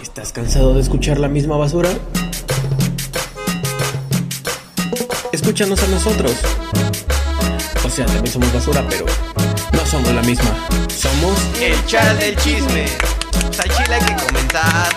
¿Estás cansado de escuchar la misma basura? Escúchanos a nosotros. O sea, también somos basura, pero no somos la misma. Somos El chat del chisme. Al chile hay que comentar.